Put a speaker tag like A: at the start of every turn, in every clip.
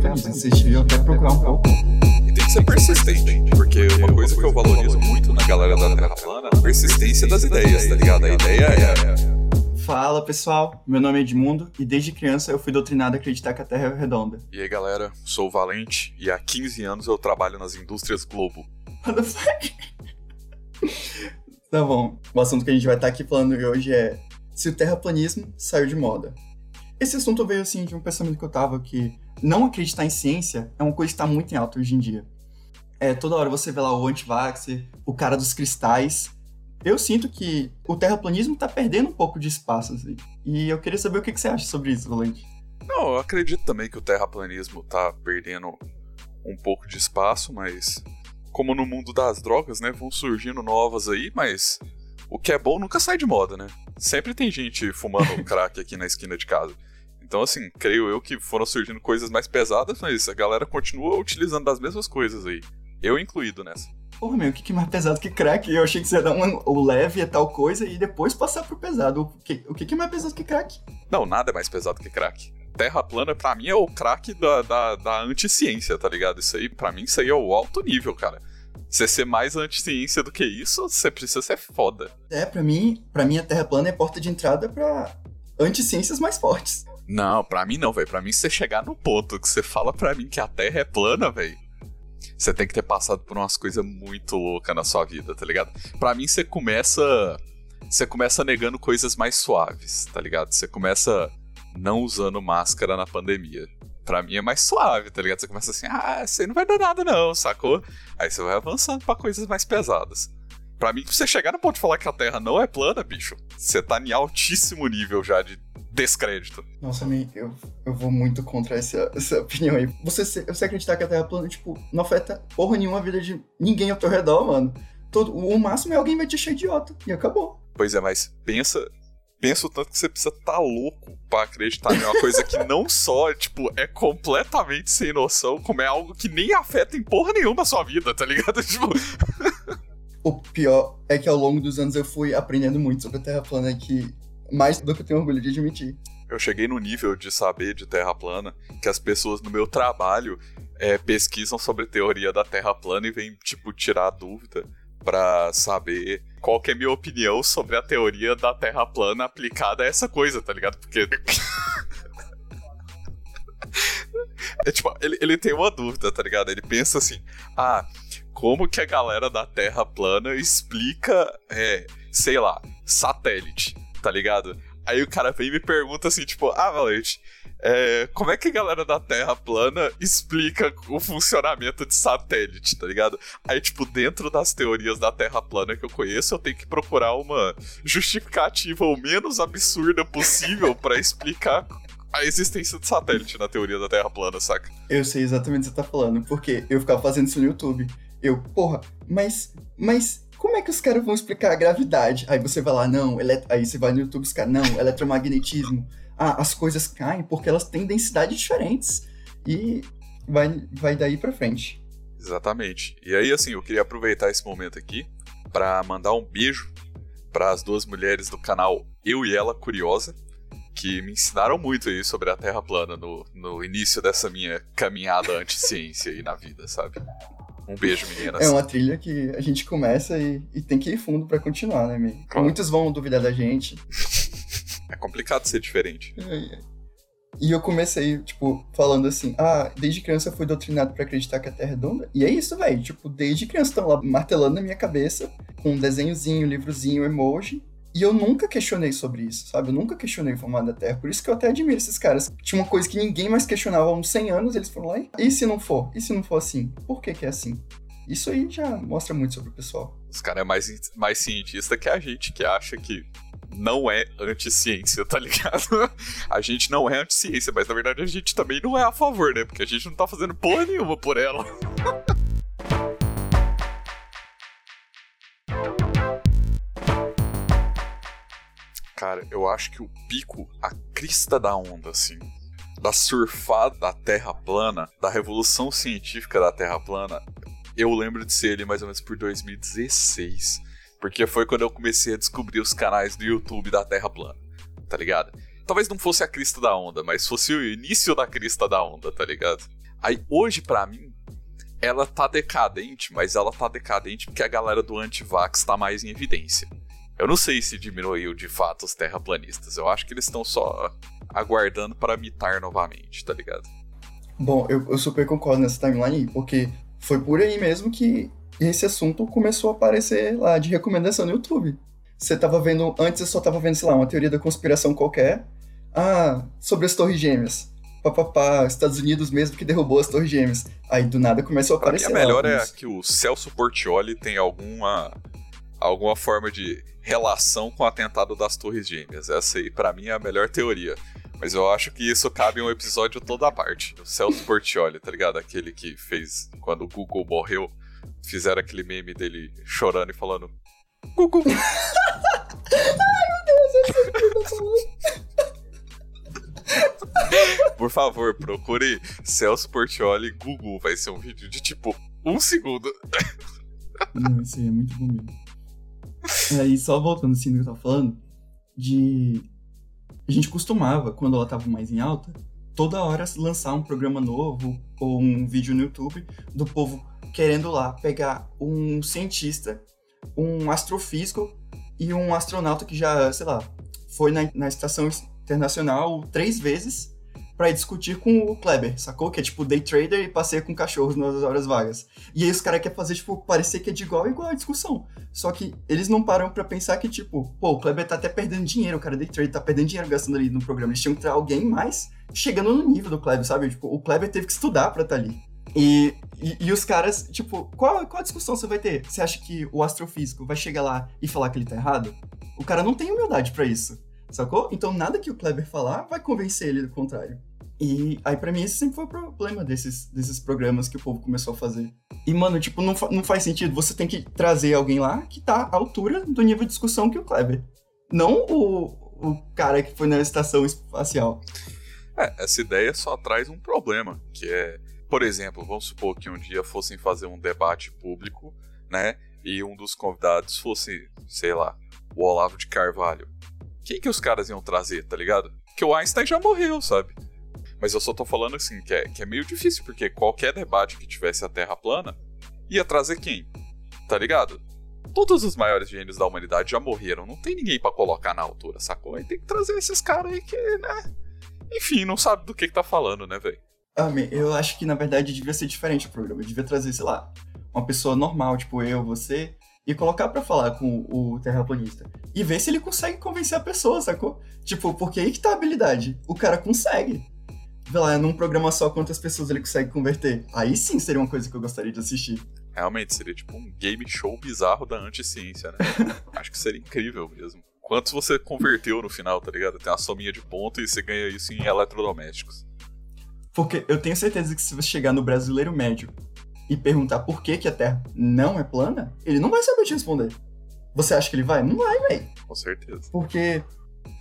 A: Vocês deviam até procurar um pouco.
B: E tem que ser persistente, porque uma coisa que eu valorizo muito na galera da Terra plana é a persistência das ideias, tá ligado? A ideia é.
A: Fala pessoal, meu nome é Edmundo e desde criança eu fui doutrinado a acreditar que a Terra é redonda.
B: E aí galera, sou o Valente e há 15 anos eu trabalho nas indústrias Globo.
A: Tá bom, o assunto que a gente vai estar aqui falando hoje é se o terraplanismo saiu de moda. Esse assunto veio assim de um pensamento que eu tava que não acreditar em ciência é uma coisa que está muito em alta hoje em dia. É, toda hora você vê lá o anti-vaxxer, o cara dos cristais. Eu sinto que o terraplanismo está perdendo um pouco de espaço, assim. E eu queria saber o que, que você acha sobre isso, Valente.
B: Não, eu acredito também que o terraplanismo tá perdendo um pouco de espaço, mas como no mundo das drogas, né, vão surgindo novas aí, mas o que é bom nunca sai de moda, né? Sempre tem gente fumando crack aqui na esquina de casa. Então, assim, creio eu que foram surgindo coisas mais pesadas, mas a galera continua utilizando das mesmas coisas aí. Eu incluído nessa.
A: Porra, meu, o que, que é mais pesado que crack? Eu achei que você ia dar um, o leve é tal coisa e depois passar pro pesado. O que, o que, que é mais pesado que crack?
B: Não, nada é mais pesado que crack. Terra plana, pra mim, é o crack da, da, da anti-ciência, tá ligado? Isso aí, pra mim, isso aí é o alto nível, cara. Você ser mais anti-ciência do que isso, você precisa ser foda.
A: É, pra mim, pra mim a Terra plana é porta de entrada pra anti-ciências mais fortes.
B: Não, pra mim não, velho. Pra mim, você chegar no ponto que você fala pra mim que a Terra é plana, velho. Você tem que ter passado por umas coisas muito loucas na sua vida, tá ligado? Pra mim, você começa. Você começa negando coisas mais suaves, tá ligado? Você começa não usando máscara na pandemia. Pra mim é mais suave, tá ligado? Você começa assim, ah, isso aí não vai dar nada, não, sacou? Aí você vai avançando pra coisas mais pesadas. Pra mim, você chegar no ponto de falar que a Terra não é plana, bicho, você tá em altíssimo nível já de descrédito.
A: Nossa, eu, eu vou muito contra essa, essa opinião aí. Você, você acreditar que a Terra é plana, tipo, não afeta porra nenhuma a vida de ninguém ao teu redor, mano. Todo, o máximo é alguém vai te achar idiota. E acabou.
B: Pois é, mas pensa. Pensa o tanto que você precisa estar tá louco pra acreditar em uma coisa que não só, tipo, é completamente sem noção, como é algo que nem afeta em porra nenhuma a sua vida, tá ligado? Tipo.
A: o pior é que ao longo dos anos eu fui aprendendo muito sobre a Terra plana que mais do que eu tenho orgulho de admitir.
B: Eu cheguei no nível de saber de Terra plana que as pessoas no meu trabalho é, pesquisam sobre teoria da Terra plana e vêm, tipo, tirar dúvida para saber qual que é a minha opinião sobre a teoria da Terra plana aplicada a essa coisa, tá ligado? Porque. é tipo, ele, ele tem uma dúvida, tá ligado? Ele pensa assim: ah, como que a galera da Terra plana explica, é, sei lá, satélite? Tá ligado? Aí o cara vem e me pergunta assim, tipo, ah, Valente, é, como é que a galera da Terra plana explica o funcionamento de satélite, tá ligado? Aí, tipo, dentro das teorias da Terra plana que eu conheço, eu tenho que procurar uma justificativa o menos absurda possível para explicar a existência de satélite na teoria da Terra plana, saca?
A: Eu sei exatamente o que você tá falando, porque eu ficava fazendo isso no YouTube. Eu, porra, mas, mas como é que os caras vão explicar a gravidade? Aí você vai lá, não, elet... aí você vai no YouTube, caras, não, eletromagnetismo. Ah, as coisas caem porque elas têm densidades diferentes. E vai, vai daí pra frente.
B: Exatamente. E aí, assim, eu queria aproveitar esse momento aqui para mandar um beijo para as duas mulheres do canal Eu e Ela Curiosa, que me ensinaram muito aí sobre a Terra plana no, no início dessa minha caminhada anti-ciência aí na vida, sabe? Um beijo, meninas.
A: É uma trilha que a gente começa e, e tem que ir fundo para continuar, né, meio? Claro. Muitos vão duvidar da gente.
B: É complicado ser diferente.
A: É, e eu comecei, tipo, falando assim: ah, desde criança eu fui doutrinado para acreditar que a Terra é redonda. E é isso, velho. Tipo, desde criança estão lá martelando na minha cabeça, com um desenhozinho, livrozinho, emoji. E eu nunca questionei sobre isso, sabe? Eu nunca questionei o formato da Terra. Por isso que eu até admiro esses caras. Tinha uma coisa que ninguém mais questionava há uns 100 anos, eles foram lá e... E se não for? E se não for assim? Por que que é assim? Isso aí já mostra muito sobre o pessoal.
B: Os caras é mais, mais cientista que a gente, que acha que não é anti-ciência, tá ligado? a gente não é anti-ciência, mas na verdade a gente também não é a favor, né? Porque a gente não tá fazendo porra nenhuma por ela. Cara, eu acho que o pico, a crista da onda, assim, da surfada da Terra plana, da revolução científica da Terra plana, eu lembro de ser ele mais ou menos por 2016. Porque foi quando eu comecei a descobrir os canais do YouTube da Terra plana, tá ligado? Talvez não fosse a crista da onda, mas fosse o início da crista da onda, tá ligado? Aí hoje, para mim, ela tá decadente, mas ela tá decadente porque a galera do anti-vax tá mais em evidência. Eu não sei se diminuiu de fato os terraplanistas. Eu acho que eles estão só aguardando para mitar novamente, tá ligado?
A: Bom, eu, eu super concordo nessa timeline aí, porque foi por aí mesmo que esse assunto começou a aparecer lá de recomendação no YouTube. Você tava vendo, antes eu só tava vendo, sei lá, uma teoria da conspiração qualquer. Ah, sobre as Torres Gêmeas. Papapá, Estados Unidos mesmo que derrubou as Torres Gêmeas. Aí do nada começou a aparecer.
B: a melhor é que o Celso Portioli tem alguma alguma forma de relação com o atentado das Torres Gêmeas. Essa aí, para mim, é a melhor teoria. Mas eu acho que isso cabe em um episódio toda a parte. O Celso Portioli, tá ligado? Aquele que fez quando o Google morreu, fizeram aquele meme dele chorando e falando Google. Ai, meu Deus, eu sei o que tá falando. Por favor, procure Celso Portioli Google. Vai ser um vídeo de tipo um segundo.
A: Não, isso aí é muito bom mesmo. Aí, só voltando assim no que eu tava falando, de. A gente costumava, quando ela tava mais em alta, toda hora lançar um programa novo ou um vídeo no YouTube do povo querendo lá pegar um cientista, um astrofísico e um astronauta que já, sei lá, foi na, na estação internacional três vezes para discutir com o Kleber, sacou? Que é tipo day trader e passeia com cachorros nas horas vagas. E aí os caras querem fazer, tipo, parecer que é de igual a igual a discussão. Só que eles não param para pensar que, tipo, pô, o Kleber tá até perdendo dinheiro, o cara day trader tá perdendo dinheiro gastando ali no programa. Eles tinham que ter alguém mais chegando no nível do Kleber, sabe? Tipo, o Kleber teve que estudar pra estar tá ali. E, e, e, os caras, tipo, qual, qual a discussão você vai ter? Você acha que o astrofísico vai chegar lá e falar que ele tá errado? O cara não tem humildade para isso, sacou? Então nada que o Kleber falar vai convencer ele do contrário. E aí, para mim, esse sempre foi o problema desses, desses programas que o povo começou a fazer. E, mano, tipo, não, fa não faz sentido. Você tem que trazer alguém lá que tá à altura do nível de discussão que o Kleber. Não o, o cara que foi na estação espacial.
B: É, essa ideia só traz um problema, que é, por exemplo, vamos supor que um dia fossem fazer um debate público, né? E um dos convidados fosse, sei lá, o Olavo de Carvalho. Quem que os caras iam trazer, tá ligado? Que o Einstein já morreu, sabe? Mas eu só tô falando assim, que é, que é meio difícil, porque qualquer debate que tivesse a Terra plana ia trazer quem? Tá ligado? Todos os maiores gênios da humanidade já morreram, não tem ninguém para colocar na altura, sacou? Aí tem que trazer esses caras aí que, né? Enfim, não sabe do que, que tá falando, né, velho?
A: Ah, eu acho que na verdade devia ser diferente o programa. Eu devia trazer, sei lá, uma pessoa normal, tipo eu, você, e colocar para falar com o terraplanista. E ver se ele consegue convencer a pessoa, sacou? Tipo, porque aí que tá a habilidade. O cara consegue vê lá, num programa só quantas pessoas ele consegue converter. Aí sim seria uma coisa que eu gostaria de assistir.
B: Realmente, seria tipo um game show bizarro da anti-ciência, né? Acho que seria incrível mesmo. Quantos você converteu no final, tá ligado? Tem uma sominha de ponto e você ganha isso em eletrodomésticos.
A: Porque eu tenho certeza que se você chegar no brasileiro médio e perguntar por que, que a Terra não é plana, ele não vai saber te responder. Você acha que ele vai? Não vai, velho.
B: Com certeza.
A: Porque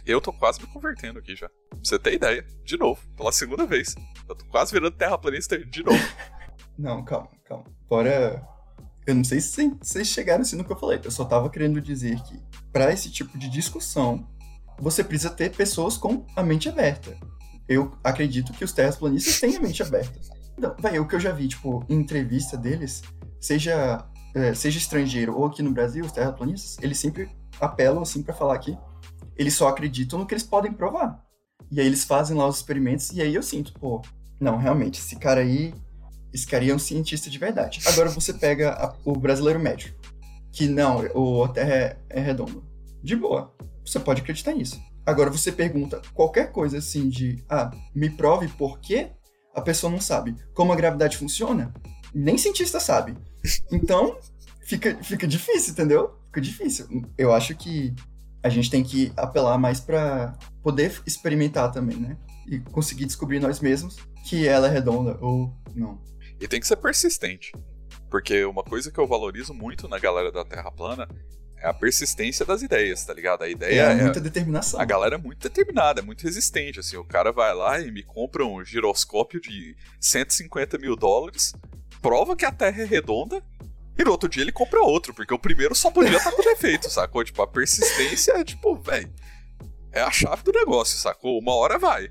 B: eu tô quase me convertendo aqui já. Pra você ter ideia. De novo, pela segunda vez. Eu tô quase virando terraplanista de novo.
A: não, calma, calma. Agora. Eu não sei se vocês chegaram assim no que eu falei. Eu só tava querendo dizer que, para esse tipo de discussão, você precisa ter pessoas com a mente aberta. Eu acredito que os terraplanistas têm a mente aberta. Então, vai, o que eu já vi, tipo, em entrevista deles, seja, é, seja estrangeiro ou aqui no Brasil, os terraplanistas, eles sempre apelam, assim, para falar que eles só acreditam no que eles podem provar. E aí eles fazem lá os experimentos e aí eu sinto, pô, não, realmente, esse cara aí, esse cara aí é um cientista de verdade. Agora você pega a, o brasileiro médio, que não, o, a Terra é, é redonda. De boa, você pode acreditar nisso. Agora você pergunta qualquer coisa assim de, ah, me prove por quê, a pessoa não sabe. Como a gravidade funciona, nem cientista sabe. Então, fica, fica difícil, entendeu? Fica difícil. Eu acho que a gente tem que apelar mais para poder experimentar também, né? E conseguir descobrir nós mesmos que ela é redonda ou não.
B: E tem que ser persistente. Porque uma coisa que eu valorizo muito na galera da Terra plana é a persistência das ideias, tá ligado? A ideia é,
A: é muita determinação.
B: A galera é muito determinada, é muito resistente. Assim, o cara vai lá e me compra um giroscópio de 150 mil dólares, prova que a Terra é redonda e no outro dia ele compra outro, porque o primeiro só podia estar com defeito, sacou? Tipo, a persistência é tipo, velho. É a chave do negócio, sacou? Uma hora vai.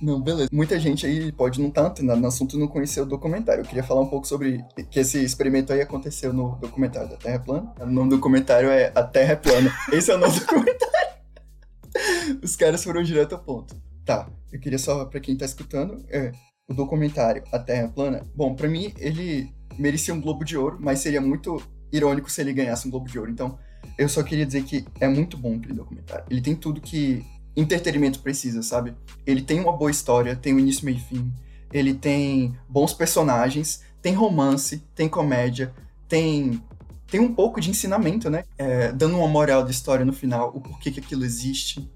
A: Não, beleza. Muita gente aí pode não estar tá no assunto e não conhecer o documentário. Eu queria falar um pouco sobre que esse experimento aí aconteceu no documentário da Terra Plana. O nome do documentário é A Terra é Plana. Esse é o nome do documentário. Os caras foram direto ao ponto. Tá, eu queria só, pra quem tá escutando, é, o documentário A Terra Plana, bom, para mim ele merecia um Globo de Ouro, mas seria muito irônico se ele ganhasse um Globo de Ouro. Então, eu só queria dizer que é muito bom aquele documentário. Ele tem tudo que entretenimento precisa, sabe? Ele tem uma boa história, tem um início, meio e fim. Ele tem bons personagens, tem romance, tem comédia, tem tem um pouco de ensinamento, né? É, dando uma moral de história no final, o porquê que aquilo existe.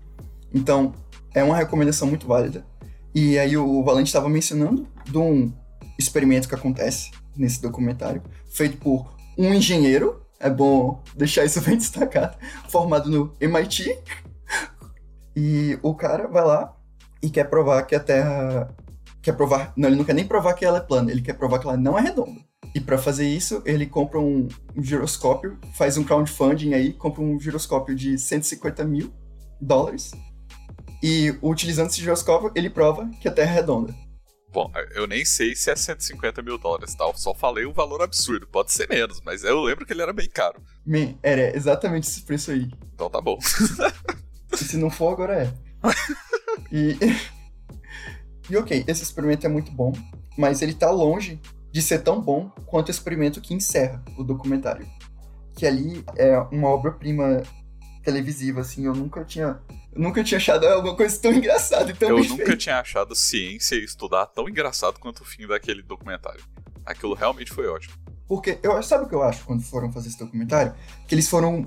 A: Então, é uma recomendação muito válida. E aí o Valente estava mencionando de um experimento que acontece nesse documentário, feito por um engenheiro, é bom deixar isso bem destacado, formado no MIT, e o cara vai lá e quer provar que a Terra. Quer provar. Não, ele não quer nem provar que ela é plana, ele quer provar que ela não é redonda. E para fazer isso, ele compra um, giroscópio, faz um crowdfunding aí, compra um giroscópio de 150 mil dólares. E utilizando esse giroscópio, ele prova que a Terra é redonda.
B: Bom, eu nem sei se é 150 mil dólares, tá? Eu só falei um valor absurdo. Pode ser menos, mas eu lembro que ele era bem caro.
A: Man, era exatamente esse preço aí.
B: Então tá bom.
A: E se não for, agora é. e, e ok, esse experimento é muito bom, mas ele tá longe de ser tão bom quanto o experimento que encerra o documentário. Que ali é uma obra-prima televisiva, assim, eu nunca tinha. Eu nunca tinha achado alguma coisa tão engraçada tão
B: Eu nunca tinha achado ciência e estudar tão engraçado quanto o fim daquele documentário. Aquilo realmente foi ótimo.
A: Porque, eu, sabe o que eu acho quando foram fazer esse documentário? Que eles foram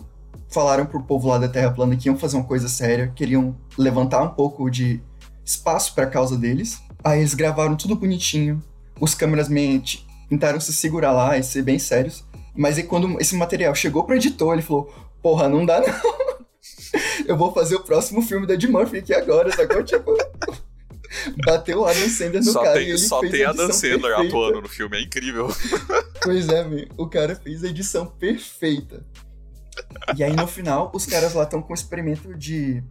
A: falaram pro povo lá da Terra plana que iam fazer uma coisa séria, queriam levantar um pouco de espaço para a causa deles. Aí eles gravaram tudo bonitinho. Os câmeras-man tentaram se segurar lá e ser bem sérios. Mas aí quando esse material chegou pro editor, ele falou: "Porra, não dá não. Eu vou fazer o próximo filme da Ed Murphy aqui agora, sacou? Tipo, bateu o Adam Sandler no
B: só
A: cara
B: tem,
A: e ele
B: Só
A: fez
B: tem
A: a
B: Adam Sandler
A: perfeita.
B: atuando no filme, é incrível.
A: Pois é, meu. O cara fez a edição perfeita. E aí no final, os caras lá estão com um experimento de.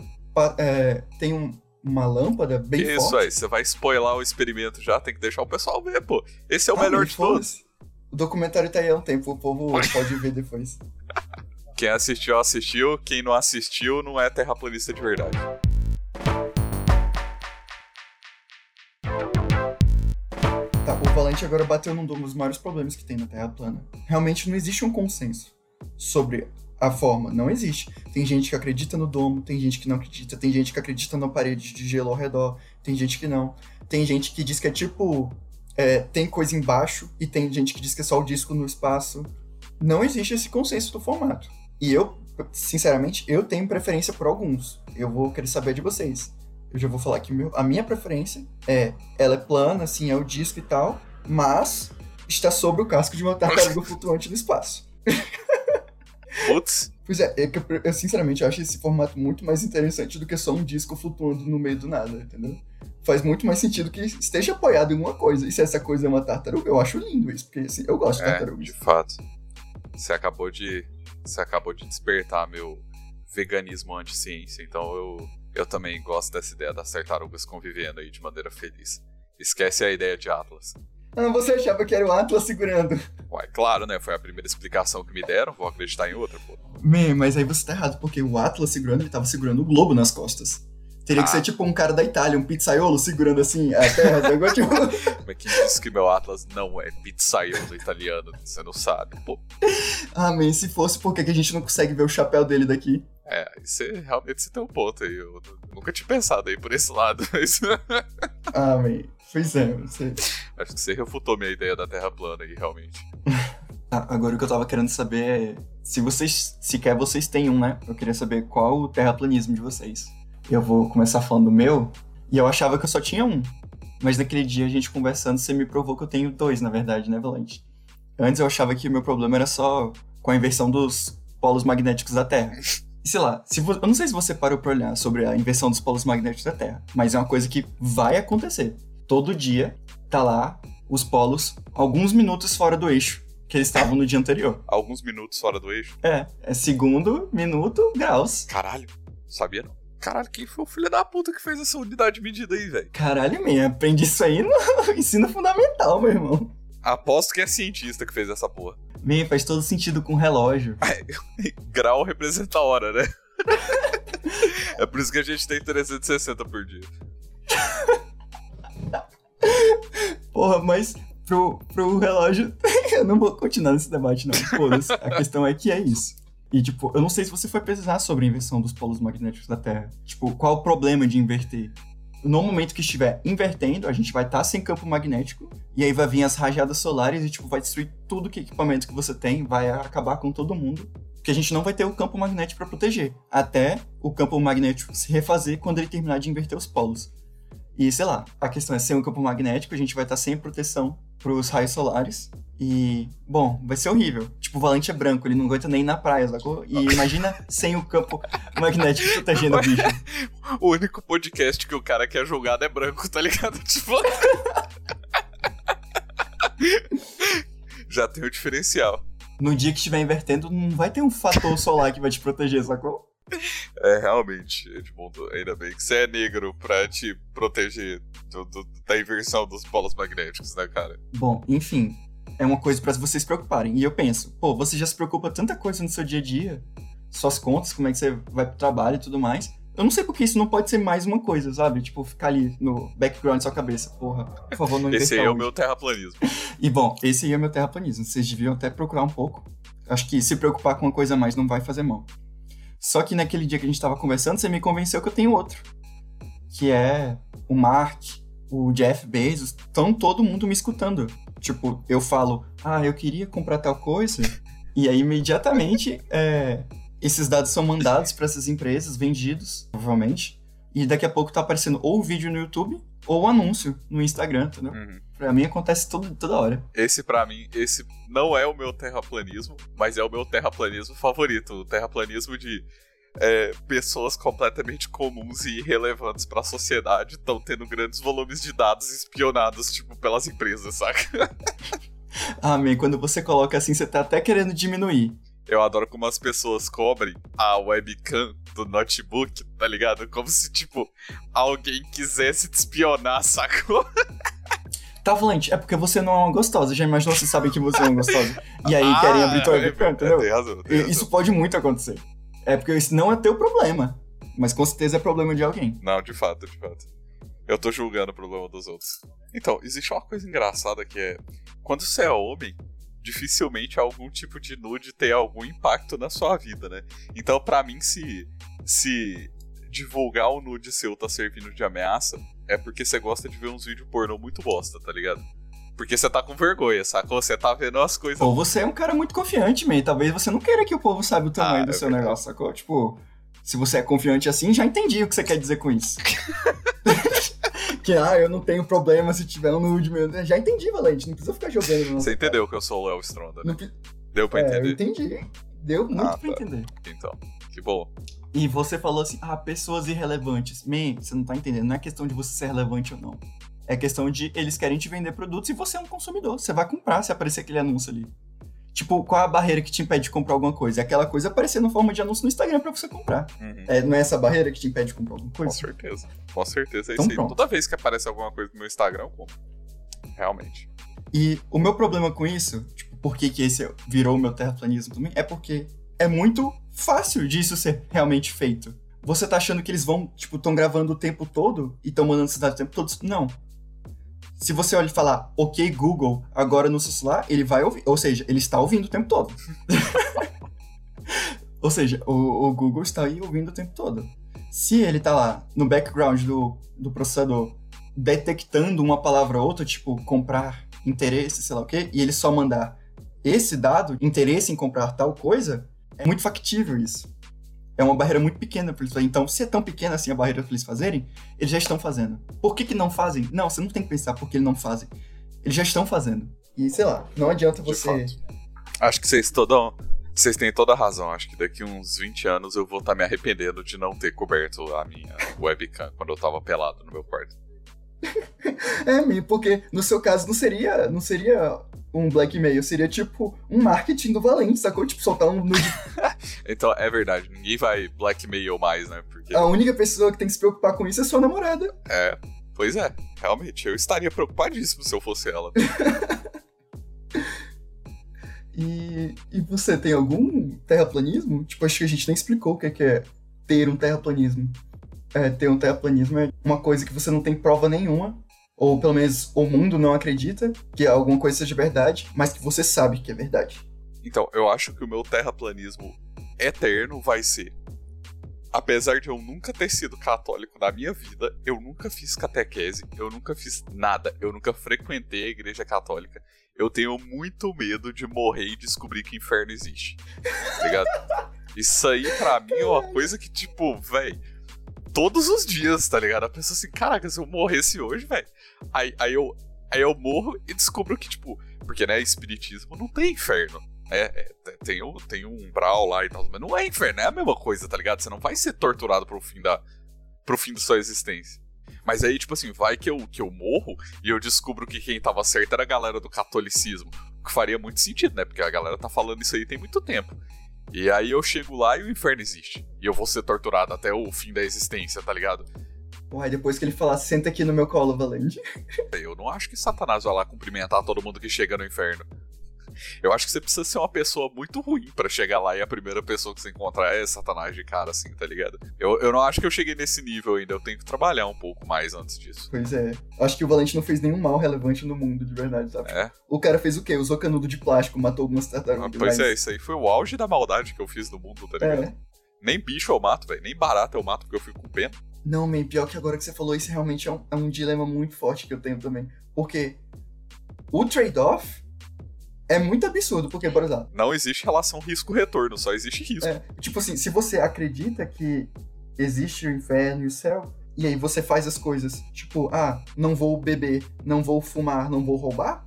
A: é, tem um- uma lâmpada bem
B: Que
A: forte.
B: isso aí, você vai spoiler o experimento já, tem que deixar o pessoal ver, pô. Esse é o
A: Ah,
B: melhor de todos.
A: O documentário tá aí há um tempo, o povo pode ver depois.
B: Quem assistiu, assistiu. Quem não assistiu, não é terraplanista de verdade.
A: Tá, o Valente agora bateu num dos maiores problemas que tem na Terra plana. Realmente não existe um consenso sobre a forma. Não existe. Tem gente que acredita no domo, tem gente que não acredita, tem gente que acredita na parede de gelo ao redor, tem gente que não. Tem gente que diz que é tipo. é, tem coisa embaixo e tem gente que diz que é só o disco no espaço. Não existe esse consenso do formato. E eu, sinceramente, eu tenho preferência por alguns. Eu vou querer saber de vocês. Eu já vou falar que meu- a minha preferência é ela é plana, assim, é o disco e tal, mas está sobre o casco de uma tartaruga flutuante no espaço.
B: Putz,
A: Pois é, é eu, eu, sinceramente acho esse formato muito mais interessante do que só um disco flutuando no meio do nada, entendeu? Faz muito mais sentido que esteja apoiado em uma coisa. E se essa coisa é uma tartaruga, eu acho lindo isso, porque assim, eu gosto de
B: é,
A: tartarugas.
B: de fato. Você acabou de. Você acabou de despertar meu veganismo anti-ciência, então eu, eu também gosto dessa ideia das tartarugas convivendo aí de maneira feliz. Esquece a ideia de Atlas.
A: Ah, você achava que era o Atlas segurando.
B: Ué, claro, né? Foi a primeira explicação que me deram, vou acreditar em outra, pô.
A: Man, mas aí você tá errado, porque o Atlas segurando, ele tava segurando o globo nas costas. Teria que
B: Ah.
A: ser tipo um cara da Itália, um pizzaiolo segurando assim a terra, tipo...
B: Mas quem disse que meu Atlas não é pizzaiolo italiano? Você não sabe. Pô,
A: Ah, man, se fosse, por que que a gente não consegue ver o chapéu dele daqui?
B: é, você realmente você tem um ponto aí. Eu nunca tinha pensado aí por esse lado, mas
A: Ah, man, pois é, você...
B: acho que você refutou minha ideia da Terra plana aí, realmente.
A: Ah, agora o que eu tava querendo saber é se vocês, sequer vocês têm um, né? Eu queria saber qual o terraplanismo de vocês. Eu vou começar falando do meu, e eu achava que eu só tinha um. Mas naquele dia a gente conversando, você me provou que eu tenho dois, na verdade, né, Valente? Antes eu achava que o meu problema era só com a inversão dos polos magnéticos da Terra. E sei lá, se eu não sei se você parou pra olhar sobre a inversão dos polos magnéticos da Terra, mas é uma coisa que vai acontecer. Todo dia tá lá os polos alguns minutos fora do eixo que eles estavam no dia anterior.
B: Alguns minutos fora do eixo.
A: É, é segundo, minuto, graus.
B: Caralho, sabia não. Caralho, quem foi o filho da puta que fez essa unidade de medida aí, velho?
A: Caralho, man, aprendi isso aí no ensino fundamental, meu irmão.
B: Aposto que é cientista que fez essa porra.
A: Man, faz todo sentido com relógio.
B: Grau representa a hora, né? é por isso que a gente tem 360 por dia.
A: Porra, mas pro, pro relógio. eu não vou continuar nesse debate, não. Foda-se. A questão é que é isso. E, tipo, eu não sei se você foi pesquisar sobre a inversão dos polos magnéticos da Terra. Tipo, qual o problema de inverter? No momento que estiver invertendo, a gente vai estar tá sem campo magnético, e aí vai vir as rajadas solares e, tipo, vai destruir tudo que equipamento que você tem, vai acabar com todo mundo. Porque a gente não vai ter o campo magnético para proteger, até o campo magnético se refazer quando ele terminar de inverter os polos. E, sei lá, a questão é sem um campo magnético, a gente vai estar tá sem proteção para os raios solares, e, bom, vai ser horrível. Tipo, o Valente é branco, ele não aguenta nem na praia, sacou? E imagina sem o campo magnético protegendo o bicho.
B: O único podcast que o cara que é julgado é branco, tá ligado? Tipo. Já tem o diferencial.
A: No dia que estiver invertendo, não vai ter um fator solar que vai te proteger, sacou?
B: É, realmente, Edmundo, ainda bem que você é negro pra te proteger do, do, da inversão dos polos magnéticos, né, cara?
A: Bom, enfim, é uma coisa para vocês se preocuparem. E eu penso, pô, você já se preocupa tanta coisa no seu dia a dia, suas contas, como é que você vai pro trabalho e tudo mais. Eu não sei porque isso não pode ser mais uma coisa, sabe? Tipo, ficar ali no background da sua cabeça. Porra, por favor, não
B: Esse aí é o meu terraplanismo.
A: e bom, esse aí é o meu terraplanismo. Vocês deviam até procurar um pouco. Acho que se preocupar com uma coisa a mais não vai fazer mal. Só que naquele dia que a gente tava conversando, você me convenceu que eu tenho outro. Que é o Mark, o Jeff Bezos, estão todo mundo me escutando. Tipo, eu falo, ah, eu queria comprar tal coisa, e aí imediatamente é, esses dados são mandados para essas empresas, vendidos, provavelmente, e daqui a pouco tá aparecendo ou o vídeo no YouTube ou anúncio no Instagram, entendeu? Uhum. Pra mim acontece todo, toda hora.
B: Esse, para mim, esse não é o meu terraplanismo, mas é o meu terraplanismo favorito. O terraplanismo de é, pessoas completamente comuns e irrelevantes para a sociedade estão tendo grandes volumes de dados espionados, tipo, pelas empresas, saca?
A: Amém. Quando você coloca assim, você tá até querendo diminuir.
B: Eu adoro como as pessoas cobrem a webcam do notebook, tá ligado? Como se, tipo, alguém quisesse te espionar, sacou?
A: Tá, Valente, é porque você não é uma gostosa. Já imaginou se sabem que você é uma gostosa? E aí ah, querem abrir tua webcam, é, entendeu? Tem razão. Isso pode muito acontecer. É porque isso não é teu problema. Mas com certeza é problema de alguém.
B: Não, de fato, de fato. Eu tô julgando o problema dos outros. Então, existe uma coisa engraçada que é. Quando você é homem, dificilmente algum tipo de nude tem algum impacto na sua vida, né? Então, para mim, se. Se divulgar o nude seu tá servindo de ameaça, é porque você gosta de ver uns vídeos pornô muito bosta, tá ligado? Porque você tá com vergonha, sacou? Você tá vendo as coisas.
A: Ou você é um cara muito confiante, man. Talvez você não queira que o povo saiba o tamanho ah, do é seu verdade. negócio, sacou? Tipo, se você é confiante assim, já entendi o que você quer dizer com isso. que, ah, eu não tenho problema se tiver um nude mesmo. Já entendi, Valente. Não precisa ficar jogando.
B: Você entendeu que eu sou o Léo Stronda, né? Não... Deu pra
A: é,
B: entender?
A: Eu entendi. Deu muito ah, pra tá. entender.
B: Então, que bom.
A: E você falou assim, ah, pessoas irrelevantes. Man, você não tá entendendo. Não é questão de você ser relevante ou não. É questão de eles querem te vender produtos e você é um consumidor. Você vai comprar se aparecer aquele anúncio ali. Tipo, qual a barreira que te impede de comprar alguma coisa? É aquela coisa aparecer na forma de anúncio no Instagram para você comprar. Uhum. É, não é essa barreira que te impede de comprar alguma coisa?
B: Com certeza. Com certeza é então, isso aí. Toda vez que aparece alguma coisa no meu Instagram, eu compro. Realmente.
A: E o meu problema com isso, tipo, por que, que esse virou o meu terraplanismo também, é porque é muito fácil disso ser realmente feito. Você tá achando que eles vão, tipo, estão gravando o tempo todo e estão mandando dados o tempo todo? Não se você olha e falar, ok, Google, agora no seu celular, ele vai ouvir. Ou seja, ele está ouvindo o tempo todo. ou seja, o, o, Google está aí ouvindo o tempo todo. Se ele está lá no background do, do processador detectando uma palavra ou outra, tipo comprar, interesse, sei lá o quê, e ele só mandar esse dado, interesse em comprar tal coisa, é muito factível isso é uma barreira muito pequena para eles fazerem. Então, se é tão pequena assim a barreira para eles fazerem, eles já estão fazendo. Por que, que não fazem? Não, você não tem que pensar por que eles não fazem. Eles já estão fazendo. E sei lá, não adianta você.
B: Acho que vocês. Vocês têm toda a razão. Acho que daqui uns 20 anos eu vou estar tá me arrependendo de não ter coberto a minha webcam quando eu tava pelado no meu quarto.
A: é, porque no seu caso não seria, não seria um blackmail, seria tipo um marketing do Valente, sacou? Tipo, soltar um nude
B: Então, é verdade, ninguém vai blackmail mais, né? Porque...
A: A única pessoa que tem que se preocupar com isso é sua namorada.
B: É, pois é, realmente, eu estaria preocupadíssimo se eu fosse ela.
A: e, e você tem algum terraplanismo? Tipo, acho que a gente nem explicou o que é, que é ter um terraplanismo. É, ter um terraplanismo é uma coisa que você não tem prova nenhuma, ou pelo menos o mundo não acredita que alguma coisa seja verdade, mas que você sabe que é verdade.
B: Então, eu acho que o meu terraplanismo eterno vai ser. Apesar de eu nunca ter sido católico na minha vida, eu nunca fiz catequese, eu nunca fiz nada, eu nunca frequentei a igreja católica. Eu tenho muito medo de morrer e descobrir que o inferno existe. Tá ligado? Isso aí, pra mim, é uma coisa que, tipo, velho, todos os dias, tá ligado? A pessoa assim, caraca, se eu morresse hoje, velho. Aí, aí, eu, aí eu morro e descubro que, tipo, porque, né, espiritismo não tem inferno. É, é, tem, um, tem um umbral lá e tal, mas não é inferno, é a mesma coisa, tá ligado? Você não vai ser torturado pro fim da, pro fim da sua existência. Mas aí, tipo assim, vai que eu, que eu morro e eu descubro que quem tava certo era a galera do catolicismo. Que faria muito sentido, né? Porque a galera tá falando isso aí tem muito tempo. E aí eu chego lá e o inferno existe. E eu vou ser torturado até o fim da existência, tá ligado?
A: Uai, depois que ele falar, senta aqui no meu colo, Valente.
B: Eu não acho que Satanás vai lá cumprimentar todo mundo que chega no inferno. Eu acho que você precisa ser uma pessoa muito ruim para chegar lá e a primeira pessoa que você encontrar é Satanás de cara, assim, tá ligado? Eu, eu não acho que eu cheguei nesse nível ainda, eu tenho que trabalhar um pouco mais antes disso.
A: Pois é. Acho que o Valente não fez nenhum mal relevante no mundo, de verdade, sabe?
B: É.
A: O cara fez o quê? Usou canudo de plástico, matou algumas tartarugas.
B: Ah, pois
A: mas...
B: é, isso aí foi o auge da maldade que eu fiz no mundo, tá ligado?
A: É.
B: Nem bicho eu mato, velho. Nem barato eu mato porque eu fico com pena.
A: Não, man, pior que agora que você falou, isso realmente é um, é um dilema muito forte que eu tenho também. Porque o trade-off é muito absurdo, porque, por exemplo.
B: Não existe relação risco-retorno, só existe risco.
A: É, tipo assim, se você acredita que existe o inferno e o céu, e aí você faz as coisas, tipo, ah, não vou beber, não vou fumar, não vou roubar,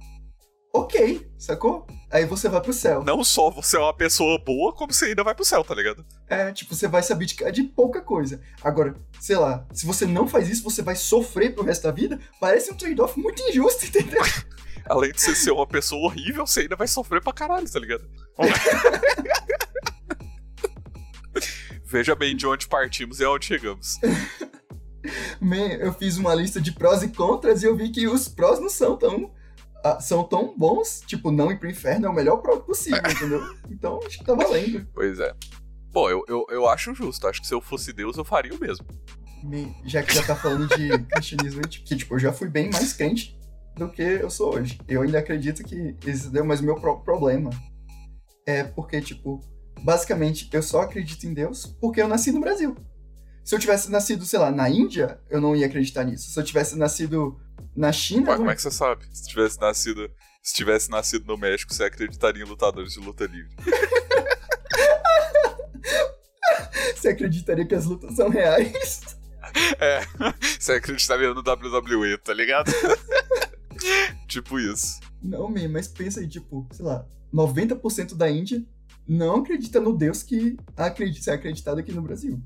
A: ok, sacou? Aí você vai pro céu.
B: Não só você é uma pessoa boa, como você ainda vai pro céu, tá ligado?
A: É, tipo, você vai se abdicar de pouca coisa. Agora, sei lá, se você não faz isso, você vai sofrer pro resto da vida. Parece um trade-off muito injusto, entendeu?
B: Além de você ser uma pessoa horrível, você ainda vai sofrer pra caralho, tá ligado? Veja bem de onde partimos e aonde chegamos.
A: Man, eu fiz uma lista de prós e contras e eu vi que os prós não são tão ah, são tão bons, tipo, não ir pro inferno é o melhor pró possível, entendeu? Então, acho que tá valendo.
B: Pois é. Pô, eu, eu, eu acho justo. Acho que se eu fosse Deus, eu faria o mesmo.
A: Man, já que já tá falando de cristianismo, que, tipo, eu já fui bem mais crente do que eu sou hoje. Eu ainda acredito que isso deu, mas o meu próprio problema é porque, tipo, basicamente eu só acredito em Deus porque eu nasci no Brasil. Se eu tivesse nascido, sei lá, na Índia, eu não ia acreditar nisso. Se eu tivesse nascido na China.
B: Mas como é que você sabe? Se tivesse nascido. Se tivesse nascido no México, você acreditaria em lutadores de luta livre.
A: você acreditaria que as lutas são reais?
B: É, você acreditaria no WWE, tá ligado? tipo isso.
A: Não, man, mas pensa aí, tipo, sei lá, 90% da Índia não acredita no Deus que acredita, é acreditado aqui no Brasil.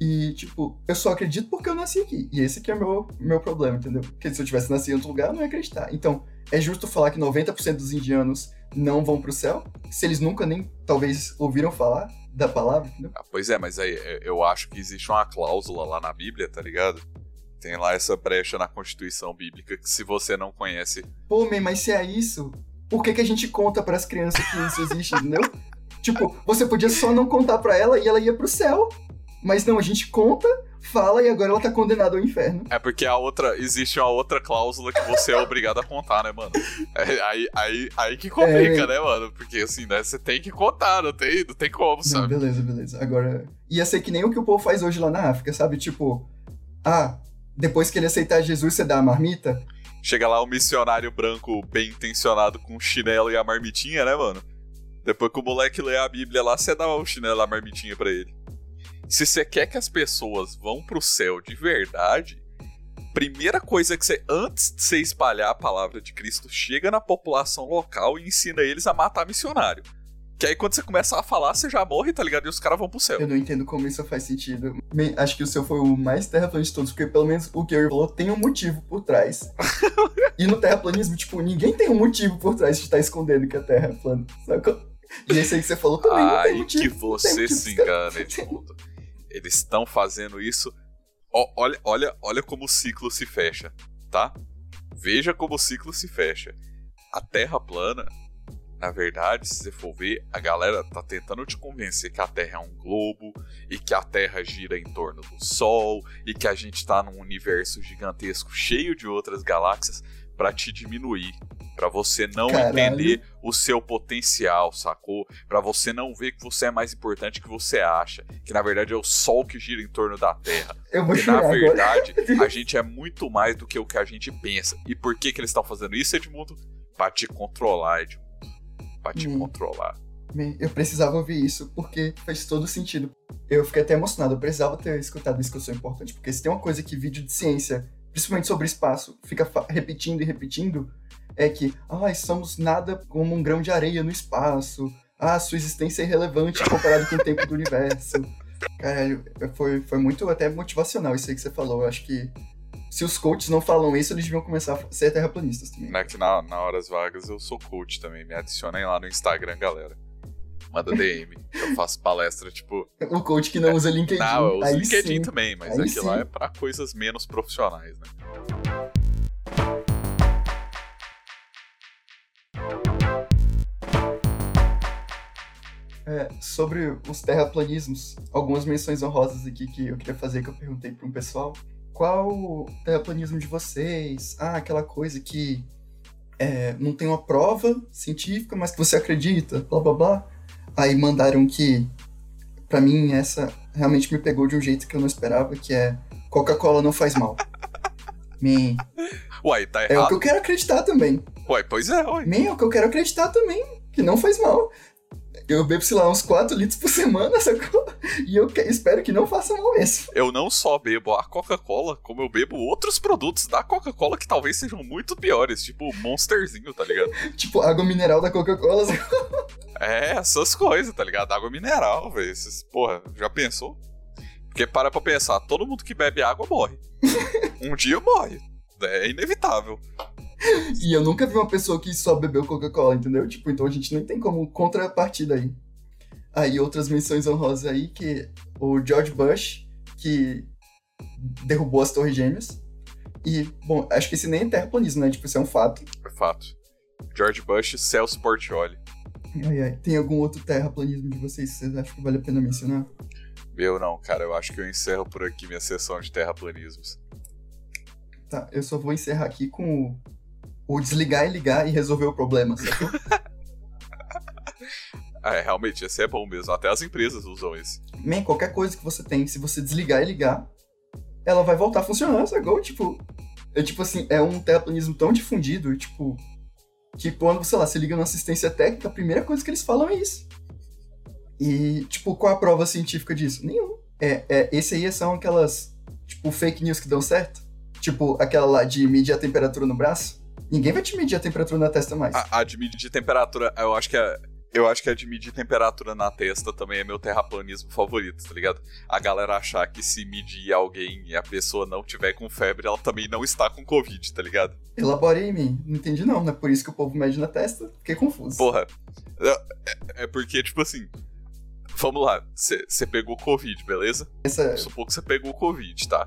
A: E, tipo, eu só acredito porque eu nasci aqui. E esse que é o meu, meu problema, entendeu? Porque se eu tivesse nascido em outro lugar, eu não ia acreditar. Então, é justo falar que 90% dos indianos não vão pro céu, se eles nunca nem, talvez, ouviram falar da palavra, entendeu?
B: Ah, pois é, mas aí eu acho que existe uma cláusula lá na Bíblia, tá ligado? Tem lá essa brecha na Constituição Bíblica que se você não conhece.
A: Pô, man, mas se é isso, por que, que a gente conta para as crianças que isso existe, entendeu? tipo, você podia só não contar para ela e ela ia pro céu. Mas não, a gente conta, fala e agora ela tá condenada ao inferno.
B: É porque a outra. Existe uma outra cláusula que você é obrigado a contar, né, mano? É, aí, aí, aí que complica, é... né, mano? Porque assim, né? Você tem que contar, não tem, não tem como, sabe?
A: Não, beleza, beleza. Agora. Ia ser que nem o que o povo faz hoje lá na África, sabe? Tipo, ah, depois que ele aceitar Jesus, você dá a marmita?
B: Chega lá um missionário branco bem intencionado com o chinelo e a marmitinha, né, mano? Depois que o moleque lê a Bíblia lá, você dá o chinelo e a marmitinha pra ele. Se você quer que as pessoas vão pro céu de verdade, primeira coisa que você, antes de você espalhar a palavra de Cristo, chega na população local e ensina eles a matar missionário. Que aí quando você começa a falar, você já morre, tá ligado? E os caras vão pro céu.
A: Eu não entendo como isso faz sentido. Acho que o seu foi o mais terraplanista de todos, porque pelo menos o que eu falou tem um motivo por trás. e no terraplanismo, tipo, ninguém tem um motivo por trás de estar escondendo que a Terra é plana, sacou? E esse aí que você falou também não tem
B: Aí
A: motivo.
B: que você se engana, Edmundo. Eles estão fazendo isso. Ó, olha, olha, olha como o ciclo se fecha, tá? Veja como o ciclo se fecha. A Terra plana, na verdade, se você for ver, a galera tá tentando te convencer que a Terra é um globo e que a Terra gira em torno do Sol e que a gente tá num universo gigantesco cheio de outras galáxias pra te diminuir, Pra você não
A: Caralho.
B: entender o seu potencial, sacou? Pra você não ver que você é mais importante que você acha, que na verdade é o Sol que gira em torno da Terra.
A: Eu vou
B: Porque na
A: chorar agora.
B: verdade, a gente é muito mais do que o que a gente pensa. E por que, que eles estão fazendo isso, Edmundo? Pra te controlar, Edmundo. Pra te
A: Hum.
B: controlar.
A: Me- Eu precisava ouvir isso, porque faz todo sentido. Eu fiquei até emocionado, eu precisava ter escutado isso que eu sou importante, porque se tem uma coisa que vídeo de ciência, principalmente sobre espaço, fica repetindo e repetindo, é que, ah, somos nada como um grão de areia no espaço, ah, sua existência é irrelevante comparado com o tempo do universo. Caralho, foi, foi muito até motivacional isso aí que você falou. Eu acho que se os coaches não falam isso, eles deviam começar a ser terraplanistas também.
B: Né, que na, na horas vagas eu sou coach também. Me adicionem lá no Instagram, galera. Manda DM. eu faço palestra, tipo.
A: O coach que não usa LinkedIn.
B: Não, eu uso
A: aí
B: LinkedIn
A: sim.
B: também, mas
A: Aí
B: aquilo lá é pra coisas menos profissionais, né?
A: É, sobre os terraplanismos, algumas menções honrosas aqui que eu queria fazer, que eu perguntei para um pessoal. Qual o terraplanismo de vocês? Ah, aquela coisa que é, não tem uma prova científica, mas que você acredita, blá blá blá. Aí mandaram que, pra mim, essa realmente me pegou de um jeito que eu não esperava, que é Coca-Cola não faz mal. Man,
B: Uai, tá
A: é o que
B: errado?
A: eu quero acreditar também.
B: Uai, pois é, uai.
A: Man, é o que eu quero acreditar também, que não faz mal. Eu bebo, sei lá, uns 4 litros por semana, sacou? E eu que- espero que não faça mal mesmo.
B: Eu não só bebo a Coca-Cola, como eu bebo outros produtos da Coca-Cola que talvez sejam muito piores, tipo Monsterzinho, tá ligado?
A: Tipo, água mineral da Coca-Cola. sacou?
B: É, essas coisas, tá ligado? Água mineral, velho. Esses- Porra, já pensou? Porque para pra pensar, todo mundo que bebe água morre. um dia morre. É inevitável.
A: E eu nunca vi uma pessoa que só bebeu Coca-Cola, entendeu? Tipo, então a gente nem tem como contrapartida aí. Aí outras menções honrosas aí, que o George Bush, que derrubou as Torres Gêmeas. E, bom, acho que esse nem é terraplanismo, né? Tipo, isso é um fato.
B: É fato. George Bush, Celso Portioli.
A: Ai, ai. Tem algum outro terraplanismo de vocês que vocês acham que vale a pena mencionar?
B: Meu não, cara, eu acho que eu encerro por aqui minha sessão de terraplanismos.
A: Tá, eu só vou encerrar aqui com o, desligar e ligar e resolver o problema, sacou?
B: Ah, é, realmente, esse é bom mesmo. Até as empresas usam esse.
A: Man, qualquer coisa que você tem, se você desligar e ligar, ela vai voltar a funcionar, sacou? Tipo, é tipo assim, é um terraplanismo tão difundido, tipo, que quando, sei lá, você liga na assistência técnica, a primeira coisa que eles falam é isso. E, tipo, qual a prova científica disso? Nenhum. É, é, esse aí são aquelas, tipo, fake news que dão certo. Tipo, aquela lá de medir a temperatura no braço. Ninguém vai te medir a temperatura na testa mais.
B: A, a de medir temperatura, eu acho que é. Eu acho que a de medir temperatura na testa também é meu terraplanismo favorito, tá ligado? A galera achar que se medir alguém e a pessoa não tiver com febre, ela também não está com Covid, tá ligado?
A: Elabore aí em mim. Não entendi não, não é por isso que o povo mede na testa. Fiquei confuso.
B: Porra. É, é porque, tipo assim. Vamos lá, você pegou Covid, beleza?
A: Essa,
B: supor que você pegou Covid, tá?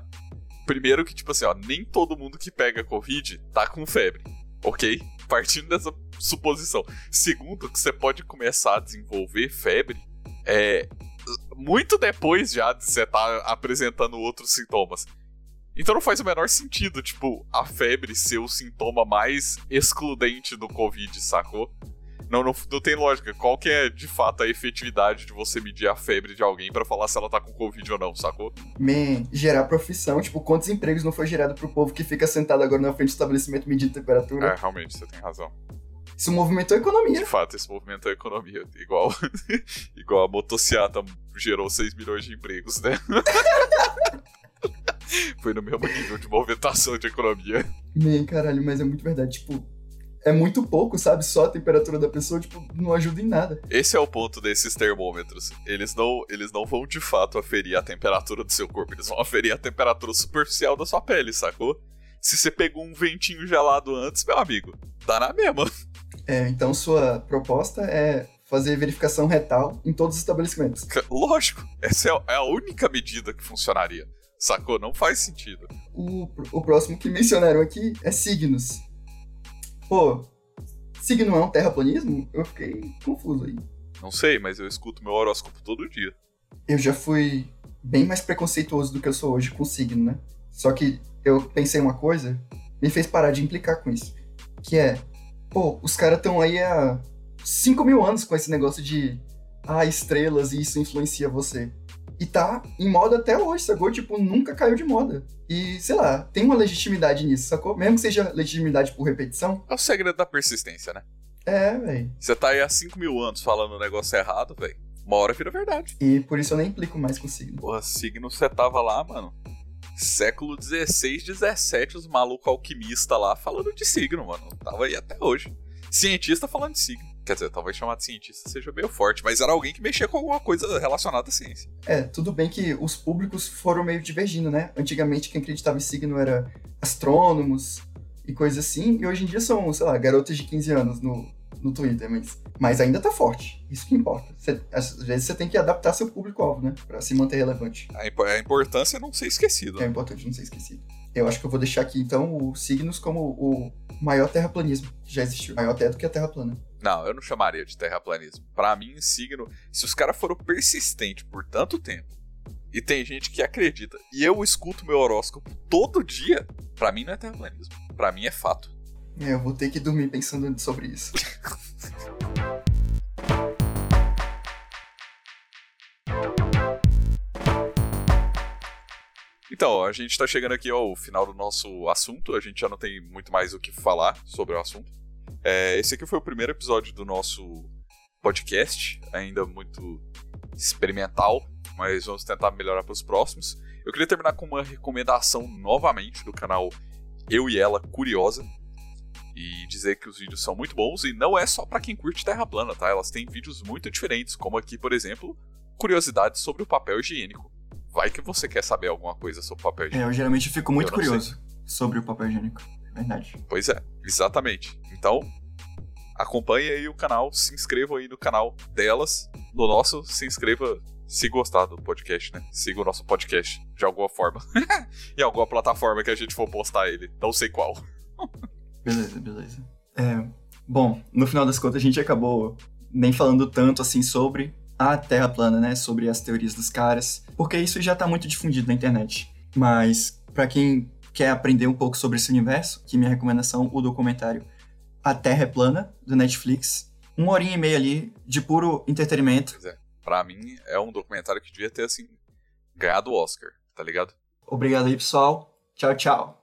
B: Primeiro que, tipo assim, ó, nem todo mundo que pega Covid tá com febre, ok? Partindo dessa suposição. Segundo, que você pode começar a desenvolver febre é, muito depois já de você estar apresentando outros sintomas. Então não faz o menor sentido, tipo, a febre ser o sintoma mais excludente do Covid, sacou? Não, não, não tem lógica. Qual que é, de fato, a efetividade de você medir a febre de alguém pra falar se ela tá com Covid ou não, sacou?
A: Man, gerar profissão, tipo, quantos empregos não foi gerado pro povo que fica sentado agora na frente do estabelecimento medindo temperatura?
B: É, realmente, você tem razão.
A: Isso movimentou a economia.
B: De fato, esse movimento é economia. Igual, igual a motociata gerou 6 milhões de empregos, né? Foi no mesmo nível de movimentação de economia.
A: Man, caralho, mas é muito verdade, tipo, é muito pouco, sabe? Só a temperatura da pessoa, tipo, não ajuda em nada.
B: Esse é o ponto desses termômetros. Eles não, eles não vão de fato aferir a temperatura do seu corpo, eles vão aferir a temperatura superficial da sua pele, sacou? Se você pegou um ventinho gelado antes, meu amigo, dá na mesma.
A: É, então sua proposta é fazer verificação retal em todos os estabelecimentos.
B: Lógico, essa é a única medida que funcionaria. Sacou? Não faz sentido.
A: O, o próximo que mencionaram aqui é signos. Pô, signo é um terraplanismo? Eu fiquei confuso aí.
B: Não sei, mas eu escuto meu horóscopo todo dia.
A: Eu já fui bem mais preconceituoso do que eu sou hoje com signo, né? Só que eu pensei uma coisa, me fez parar de implicar com isso. Que é, pô, os caras estão aí há 5 mil anos com esse negócio de ah, estrelas e isso influencia você. E tá em moda até hoje, sacou? Tipo, nunca caiu de moda. E, sei lá, tem uma legitimidade nisso, sacou? Mesmo que seja legitimidade por repetição.
B: É o segredo da persistência, né?
A: É, velho.
B: Você tá aí há 5 mil anos falando o negócio errado, velho. Uma hora vira verdade.
A: E por isso eu nem implico mais com signo.
B: Porra, signo você tava lá, mano. Século 16, 17, os malucos alquimistas lá falando de signo, mano. Tava aí até hoje. Cientista falando de signo. Quer dizer, talvez chamar de cientista seja meio forte, mas era alguém que mexia com alguma coisa relacionada à ciência.
A: É, tudo bem que os públicos foram meio divergindo, né? Antigamente quem acreditava em signo era astrônomos e coisas assim, e hoje em dia são, sei lá, garotas de 15 anos no, no Twitter, mas, mas ainda tá forte. Isso que importa. Cê, às vezes você tem que adaptar seu público-alvo, né? Pra se manter relevante.
B: A, imp a importância é não ser esquecido.
A: É importante não ser esquecido. Eu acho que eu vou deixar aqui, então, os signos como o maior terraplanismo que já existiu. Maior até do que a Terra plana.
B: Não, eu não chamaria de terraplanismo. Para mim, signo, se os caras foram persistentes por tanto tempo, e tem gente que acredita, e eu escuto meu horóscopo todo dia, para mim não é terraplanismo. Para mim é fato.
A: É, eu vou ter que dormir pensando sobre isso.
B: Então, a gente tá chegando aqui ao final do nosso assunto, a gente já não tem muito mais o que falar sobre o assunto. É, esse aqui foi o primeiro episódio do nosso podcast, ainda muito experimental, mas vamos tentar melhorar para os próximos. Eu queria terminar com uma recomendação novamente do canal Eu e Ela Curiosa. E dizer que os vídeos são muito bons e não é só para quem curte Terra plana, tá? Elas têm vídeos muito diferentes, como aqui, por exemplo, curiosidades sobre o papel higiênico. Vai que você quer saber alguma coisa sobre o papel higiênico.
A: É, eu geralmente fico muito curioso sei. sobre o papel higiênico. Verdade.
B: Pois é, exatamente. Então, acompanhe aí o canal, se inscreva aí no canal delas, no nosso, se inscreva se gostar do podcast, né? Siga o nosso podcast de alguma forma. em alguma plataforma que a gente for postar ele. Não sei qual.
A: beleza, beleza. É, bom, no final das contas a gente acabou nem falando tanto assim sobre a Terra plana, né? Sobre as teorias dos caras, porque isso já tá muito difundido na internet. Mas, para quem quer aprender um pouco sobre esse universo, que minha recomendação, o documentário A Terra é Plana, do Netflix. Uma horinha e meia ali de puro entretenimento.
B: Pois é. Pra mim, é um documentário que devia ter, assim, ganhado o Oscar, tá ligado?
A: Obrigado aí, pessoal. Tchau, tchau.